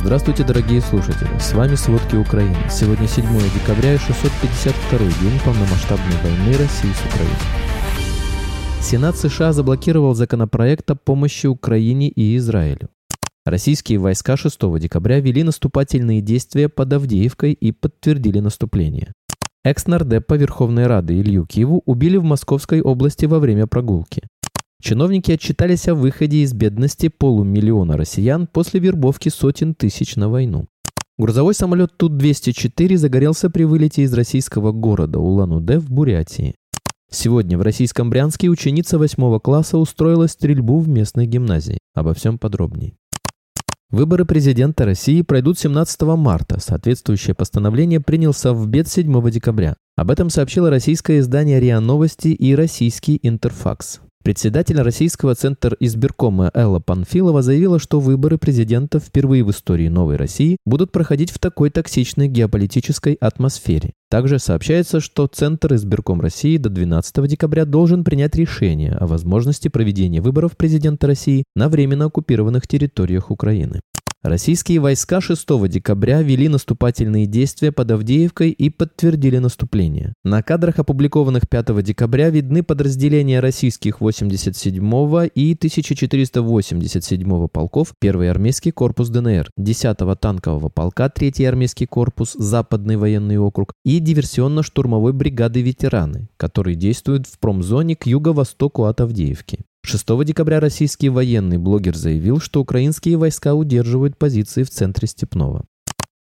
Здравствуйте, дорогие слушатели! С вами «Сводки Украины». Сегодня 7 декабря и 652 день полномасштабной войны России с Украиной. Сенат США заблокировал законопроект о помощи Украине и Израилю. Российские войска 6 декабря вели наступательные действия под Авдеевкой и подтвердили наступление. Экс-нардепа Верховной Рады Илью Киеву убили в Московской области во время прогулки. Чиновники отчитались о выходе из бедности полумиллиона россиян после вербовки сотен тысяч на войну. Грузовой самолет Ту-204 загорелся при вылете из российского города Улан-Удэ в Бурятии. Сегодня в российском Брянске ученица 8 класса устроила стрельбу в местной гимназии. Обо всем подробнее. Выборы президента России пройдут 17 марта. Соответствующее постановление принял Совбед 7 декабря. Об этом сообщило российское издание РИА Новости и российский Интерфакс. Председатель Российского центра избиркома Элла Панфилова заявила, что выборы президента впервые в истории новой России будут проходить в такой токсичной геополитической атмосфере. Также сообщается, что Центр избирком России до 12 декабря должен принять решение о возможности проведения выборов президента России на временно оккупированных территориях Украины. Российские войска 6 декабря вели наступательные действия под Авдеевкой и подтвердили наступление. На кадрах, опубликованных 5 декабря, видны подразделения российских 87-го и 1487-го полков 1 армейский корпус ДНР, 10-го танкового полка 3 армейский корпус Западный военный округ и диверсионно-штурмовой бригады ветераны, которые действуют в промзоне к юго-востоку от Авдеевки. 6 декабря российский военный блогер заявил, что украинские войска удерживают позиции в центре Степного.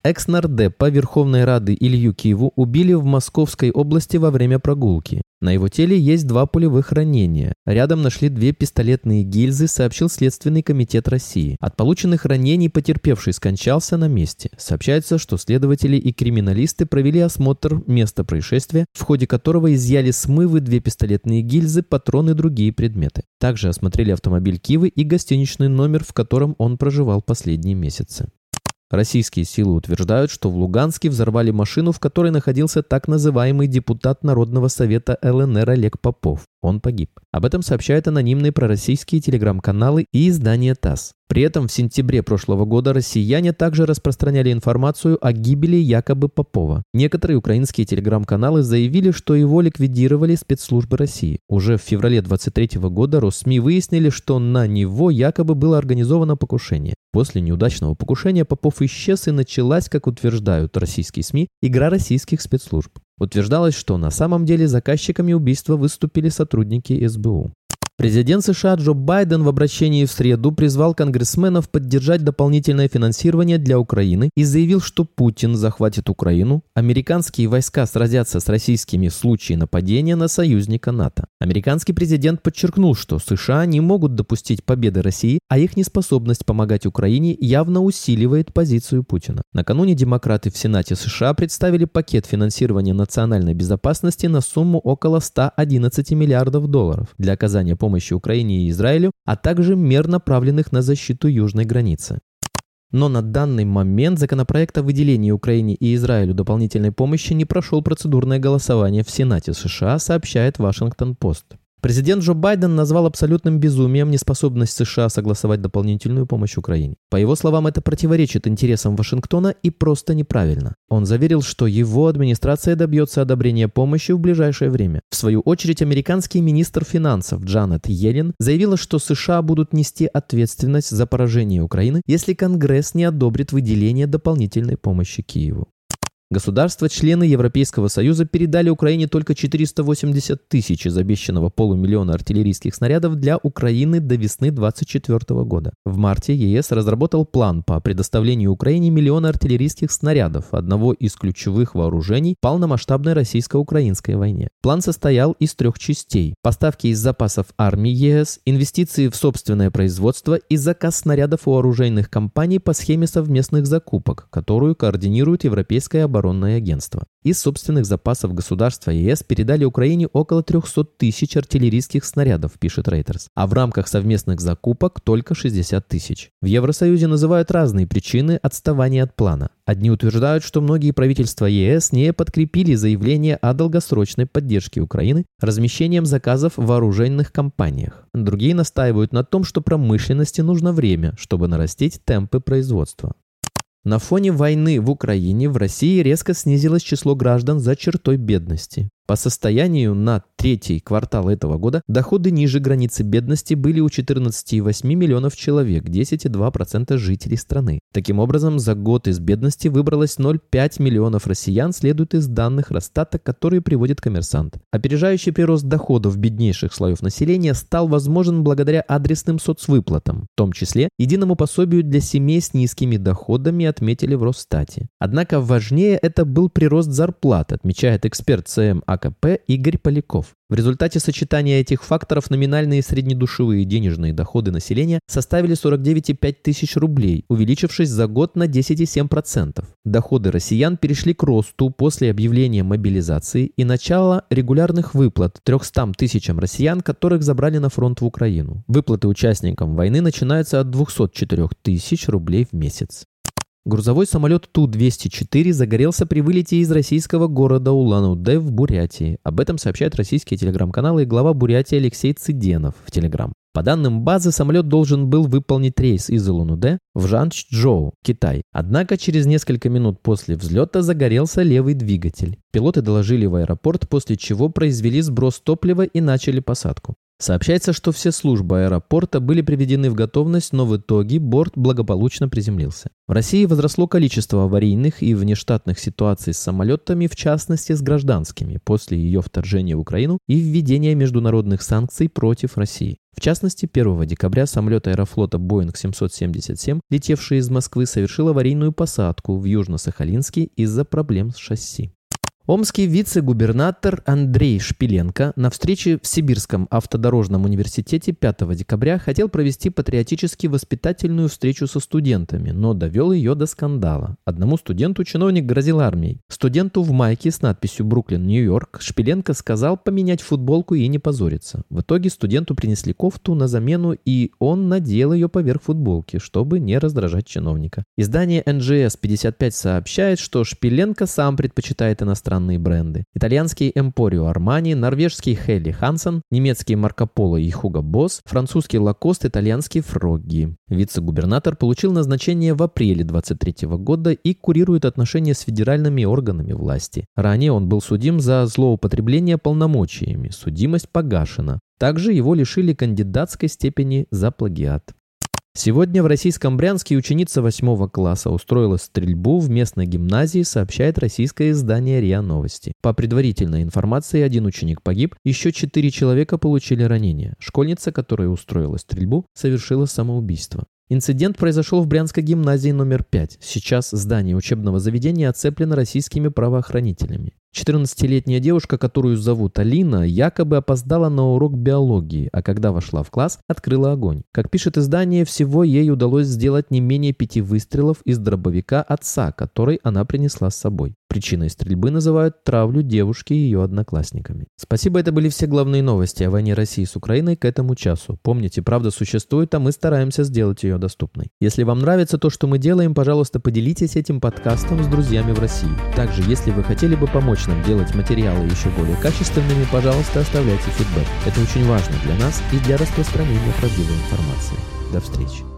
Экс-нардепа Верховной Рады Илью Киеву убили в Московской области во время прогулки. На его теле есть два пулевых ранения. Рядом нашли две пистолетные гильзы, сообщил Следственный комитет России. От полученных ранений потерпевший скончался на месте. Сообщается, что следователи и криминалисты провели осмотр места происшествия, в ходе которого изъяли смывы, две пистолетные гильзы, патроны и другие предметы. Также осмотрели автомобиль Кивы и гостиничный номер, в котором он проживал последние месяцы. Российские силы утверждают, что в Луганске взорвали машину, в которой находился так называемый депутат Народного совета ЛНР Олег Попов. Он погиб. Об этом сообщают анонимные пророссийские телеграм-каналы и издание ТАСС. При этом в сентябре прошлого года россияне также распространяли информацию о гибели якобы Попова. Некоторые украинские телеграм-каналы заявили, что его ликвидировали спецслужбы России. Уже в феврале 23 года Россми выяснили, что на него якобы было организовано покушение. После неудачного покушения Попов исчез и началась, как утверждают российские СМИ, игра российских спецслужб. Утверждалось, что на самом деле заказчиками убийства выступили сотрудники СБУ. Президент США Джо Байден в обращении в среду призвал конгрессменов поддержать дополнительное финансирование для Украины и заявил, что Путин захватит Украину, американские войска сразятся с российскими в случае нападения на союзника НАТО. Американский президент подчеркнул, что США не могут допустить победы России, а их неспособность помогать Украине явно усиливает позицию Путина. Накануне демократы в Сенате США представили пакет финансирования национальной безопасности на сумму около 111 миллиардов долларов для оказания помощи помощи Украине и Израилю, а также мер, направленных на защиту южной границы. Но на данный момент законопроект о выделении Украине и Израилю дополнительной помощи не прошел процедурное голосование в Сенате США, сообщает Вашингтон-Пост. Президент Джо Байден назвал абсолютным безумием неспособность США согласовать дополнительную помощь Украине. По его словам, это противоречит интересам Вашингтона и просто неправильно. Он заверил, что его администрация добьется одобрения помощи в ближайшее время. В свою очередь, американский министр финансов Джанет Йеллен заявила, что США будут нести ответственность за поражение Украины, если Конгресс не одобрит выделение дополнительной помощи Киеву. Государства-члены Европейского Союза передали Украине только 480 тысяч из обещанного полумиллиона артиллерийских снарядов для Украины до весны 2024 года. В марте ЕС разработал план по предоставлению Украине миллиона артиллерийских снарядов, одного из ключевых вооружений в полномасштабной российско-украинской войне. План состоял из трех частей. Поставки из запасов армии ЕС, инвестиции в собственное производство и заказ снарядов у оружейных компаний по схеме совместных закупок, которую координирует Европейская оборонная оборонное агентство. Из собственных запасов государства ЕС передали Украине около 300 тысяч артиллерийских снарядов, пишет Reuters, а в рамках совместных закупок только 60 тысяч. В Евросоюзе называют разные причины отставания от плана. Одни утверждают, что многие правительства ЕС не подкрепили заявление о долгосрочной поддержке Украины размещением заказов в вооруженных компаниях. Другие настаивают на том, что промышленности нужно время, чтобы нарастить темпы производства. На фоне войны в Украине в России резко снизилось число граждан за чертой бедности. По состоянию на третий квартал этого года доходы ниже границы бедности были у 14,8 миллионов человек, 10,2% жителей страны. Таким образом, за год из бедности выбралось 0,5 миллионов россиян, следует из данных Росстата, которые приводит коммерсант. Опережающий прирост доходов беднейших слоев населения стал возможен благодаря адресным соцвыплатам, в том числе единому пособию для семей с низкими доходами, отметили в Росстате. Однако важнее это был прирост зарплат, отмечает эксперт ЦМ АКП Игорь Поляков. В результате сочетания этих факторов номинальные среднедушевые денежные доходы населения составили 49,5 тысяч рублей, увеличившись за год на 10,7%. Доходы россиян перешли к росту после объявления мобилизации и начала регулярных выплат 300 тысячам россиян, которых забрали на фронт в Украину. Выплаты участникам войны начинаются от 204 тысяч рублей в месяц. Грузовой самолет Ту-204 загорелся при вылете из российского города Улан-Удэ в Бурятии. Об этом сообщают российские телеграм-каналы и глава Бурятии Алексей Цыденов в Телеграм. По данным базы, самолет должен был выполнить рейс из Улан-Удэ в Жанчжоу, Китай. Однако через несколько минут после взлета загорелся левый двигатель. Пилоты доложили в аэропорт, после чего произвели сброс топлива и начали посадку. Сообщается, что все службы аэропорта были приведены в готовность, но в итоге борт благополучно приземлился. В России возросло количество аварийных и внештатных ситуаций с самолетами, в частности с гражданскими, после ее вторжения в Украину и введения международных санкций против России. В частности, 1 декабря самолет аэрофлота Boeing 777, летевший из Москвы, совершил аварийную посадку в Южно-Сахалинске из-за проблем с шасси. Омский вице-губернатор Андрей Шпиленко на встрече в Сибирском автодорожном университете 5 декабря хотел провести патриотически-воспитательную встречу со студентами, но довел ее до скандала. Одному студенту чиновник грозил армией. Студенту в майке с надписью «Бруклин, Нью-Йорк» Шпиленко сказал поменять футболку и не позориться. В итоге студенту принесли кофту на замену, и он надел ее поверх футболки, чтобы не раздражать чиновника. Издание NGS 55 сообщает, что Шпиленко сам предпочитает иностранные иностранные бренды. Итальянский Эмпорио Армани, норвежский Хелли Хансен, немецкий Марко Поло и Хуго Босс, французский Лакост, итальянский Фрогги. Вице-губернатор получил назначение в апреле 23 года и курирует отношения с федеральными органами власти. Ранее он был судим за злоупотребление полномочиями. Судимость погашена. Также его лишили кандидатской степени за плагиат. Сегодня в российском Брянске ученица 8 класса устроила стрельбу в местной гимназии, сообщает российское издание РИА Новости. По предварительной информации, один ученик погиб, еще четыре человека получили ранения. Школьница, которая устроила стрельбу, совершила самоубийство. Инцидент произошел в Брянской гимназии номер 5. Сейчас здание учебного заведения оцеплено российскими правоохранителями. 14-летняя девушка, которую зовут Алина, якобы опоздала на урок биологии, а когда вошла в класс, открыла огонь. Как пишет издание, всего ей удалось сделать не менее пяти выстрелов из дробовика отца, который она принесла с собой. Причиной стрельбы называют травлю девушки и ее одноклассниками. Спасибо, это были все главные новости о войне России с Украиной к этому часу. Помните, правда существует, а мы стараемся сделать ее доступной. Если вам нравится то, что мы делаем, пожалуйста, поделитесь этим подкастом с друзьями в России. Также, если вы хотели бы помочь нам делать материалы еще более качественными, пожалуйста, оставляйте фидбэк. Это очень важно для нас и для распространения правдивой информации. До встречи.